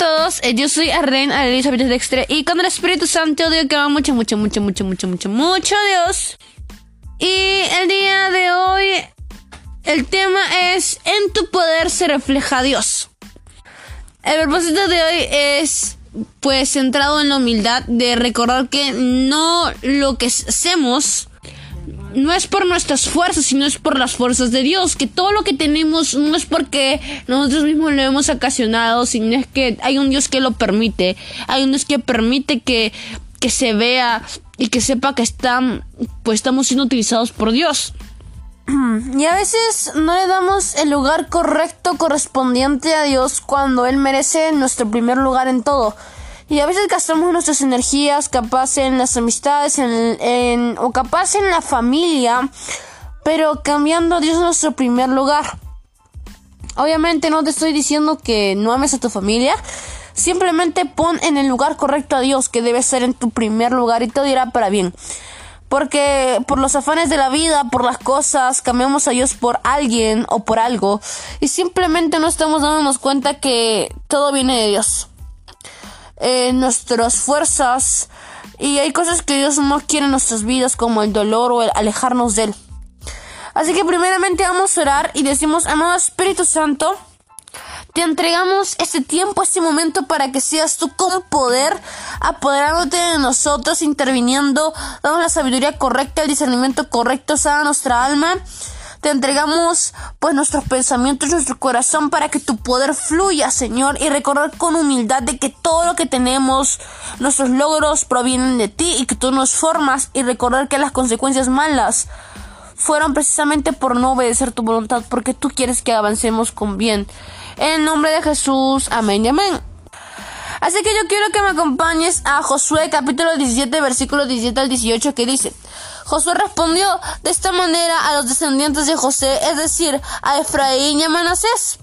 todos, eh, yo soy Arlen Elizabeth Dextre y con el Espíritu Santo digo que va mucho, mucho, mucho, mucho, mucho, mucho, mucho Dios. Y el día de hoy el tema es en tu poder se refleja Dios. El propósito de hoy es pues centrado en la humildad de recordar que no lo que hacemos no es por nuestras fuerzas, sino es por las fuerzas de Dios. Que todo lo que tenemos no es porque nosotros mismos lo hemos ocasionado, sino es que hay un Dios que lo permite. Hay un Dios que permite que, que se vea y que sepa que están, pues estamos siendo utilizados por Dios. Y a veces no le damos el lugar correcto correspondiente a Dios cuando Él merece nuestro primer lugar en todo. Y a veces gastamos nuestras energías, capaz en las amistades, en, o capaz en la familia, pero cambiando a Dios en nuestro primer lugar. Obviamente no te estoy diciendo que no ames a tu familia, simplemente pon en el lugar correcto a Dios, que debe ser en tu primer lugar y todo irá para bien. Porque por los afanes de la vida, por las cosas, cambiamos a Dios por alguien o por algo y simplemente no estamos dándonos cuenta que todo viene de Dios. Eh, nuestras fuerzas y hay cosas que Dios no quiere en nuestras vidas como el dolor o el alejarnos de Él. Así que primeramente vamos a orar y decimos, amado Espíritu Santo, te entregamos este tiempo, este momento para que seas tú con poder, apoderándote de nosotros, interviniendo, dando la sabiduría correcta, el discernimiento correcto, sana nuestra alma te entregamos pues nuestros pensamientos, nuestro corazón para que tu poder fluya, Señor, y recordar con humildad de que todo lo que tenemos, nuestros logros provienen de ti y que tú nos formas y recordar que las consecuencias malas fueron precisamente por no obedecer tu voluntad, porque tú quieres que avancemos con bien. En nombre de Jesús, amén y amén. Así que yo quiero que me acompañes a Josué capítulo 17 versículo 17 al 18 que dice, Josué respondió de esta manera a los descendientes de José, es decir, a Efraín y a Manasés.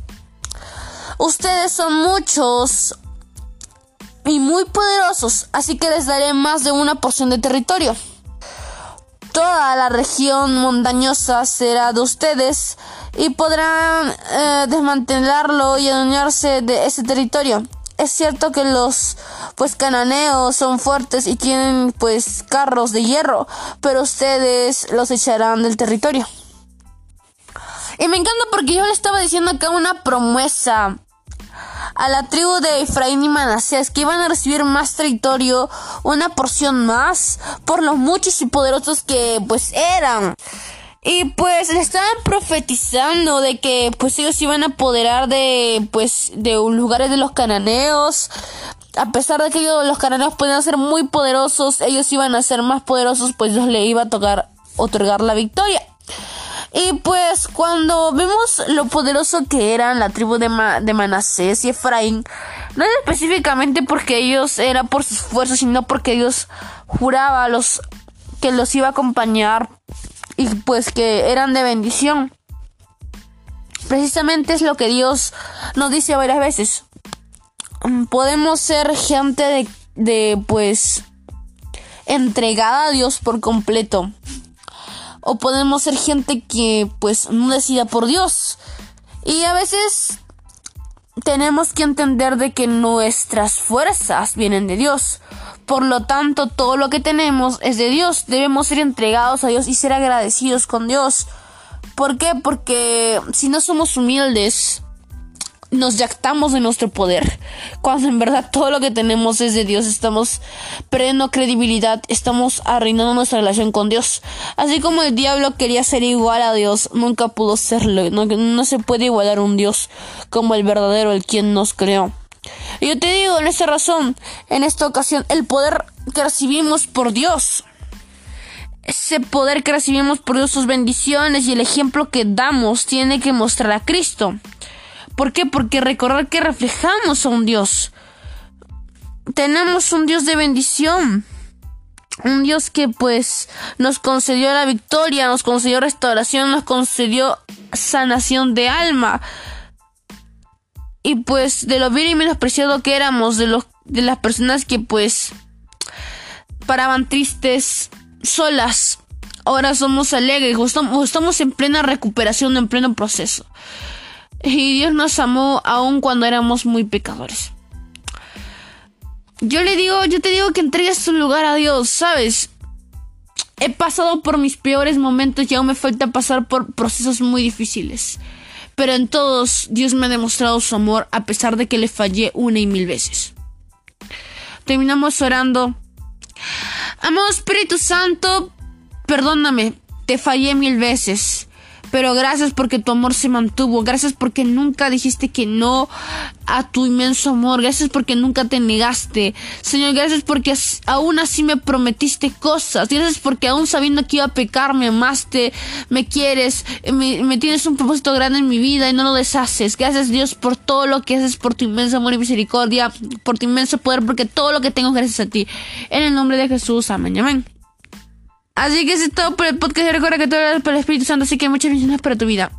Ustedes son muchos y muy poderosos, así que les daré más de una porción de territorio. Toda la región montañosa será de ustedes y podrán eh, desmantelarlo y adueñarse de ese territorio es cierto que los pues cananeos son fuertes y tienen pues carros de hierro, pero ustedes los echarán del territorio. Y me encanta porque yo le estaba diciendo acá una promesa a la tribu de Efraín y Manasés que iban a recibir más territorio, una porción más, por los muchos y poderosos que pues eran. Y pues estaban profetizando de que pues ellos iban a apoderar de pues de lugares de los cananeos. A pesar de que ellos, los cananeos podían ser muy poderosos, ellos iban a ser más poderosos, pues Dios le iba a tocar otorgar la victoria. Y pues cuando vemos lo poderoso que eran la tribu de, de Manasés y Efraín, no es específicamente porque ellos eran por sus fuerzas, sino porque Dios juraba los que los iba a acompañar y pues que eran de bendición. Precisamente es lo que Dios nos dice varias veces. Podemos ser gente de, de pues entregada a Dios por completo. O podemos ser gente que pues no decida por Dios. Y a veces tenemos que entender de que nuestras fuerzas vienen de Dios. Por lo tanto, todo lo que tenemos es de Dios. Debemos ser entregados a Dios y ser agradecidos con Dios. ¿Por qué? Porque si no somos humildes, nos jactamos de nuestro poder. Cuando en verdad todo lo que tenemos es de Dios, estamos perdiendo credibilidad, estamos arruinando nuestra relación con Dios. Así como el diablo quería ser igual a Dios, nunca pudo serlo. No, no se puede igualar un Dios como el verdadero, el quien nos creó. Yo te digo, en esta razón, en esta ocasión, el poder que recibimos por Dios, ese poder que recibimos por Dios, sus bendiciones y el ejemplo que damos, tiene que mostrar a Cristo. ¿Por qué? Porque recordar que reflejamos a un Dios. Tenemos un Dios de bendición. Un Dios que pues nos concedió la victoria, nos concedió restauración, nos concedió sanación de alma y pues de lo bien y menospreciado que éramos, de, los, de las personas que pues paraban tristes, solas, ahora somos alegres, estamos en plena recuperación, en pleno proceso. Y Dios nos amó aun cuando éramos muy pecadores. yo le digo, yo te digo que entregues tu lugar a Dios, ¿sabes? He pasado por mis peores momentos y aún me falta pasar por procesos muy difíciles. Pero en todos Dios me ha demostrado su amor a pesar de que le fallé una y mil veces. Terminamos orando. Amado Espíritu Santo, perdóname, te fallé mil veces. Pero gracias porque tu amor se mantuvo. Gracias porque nunca dijiste que no a tu inmenso amor. Gracias porque nunca te negaste. Señor, gracias porque aún así me prometiste cosas. Gracias porque aún sabiendo que iba a pecar, me amaste, me quieres, me, tienes un propósito grande en mi vida y no lo deshaces. Gracias Dios por todo lo que haces, por tu inmenso amor y misericordia, por tu inmenso poder, porque todo lo que tengo gracias a ti. En el nombre de Jesús, amén, amén. Así que es todo por el podcast. Recuerda que todo es por el Espíritu Santo. Así que muchas bendiciones para tu vida.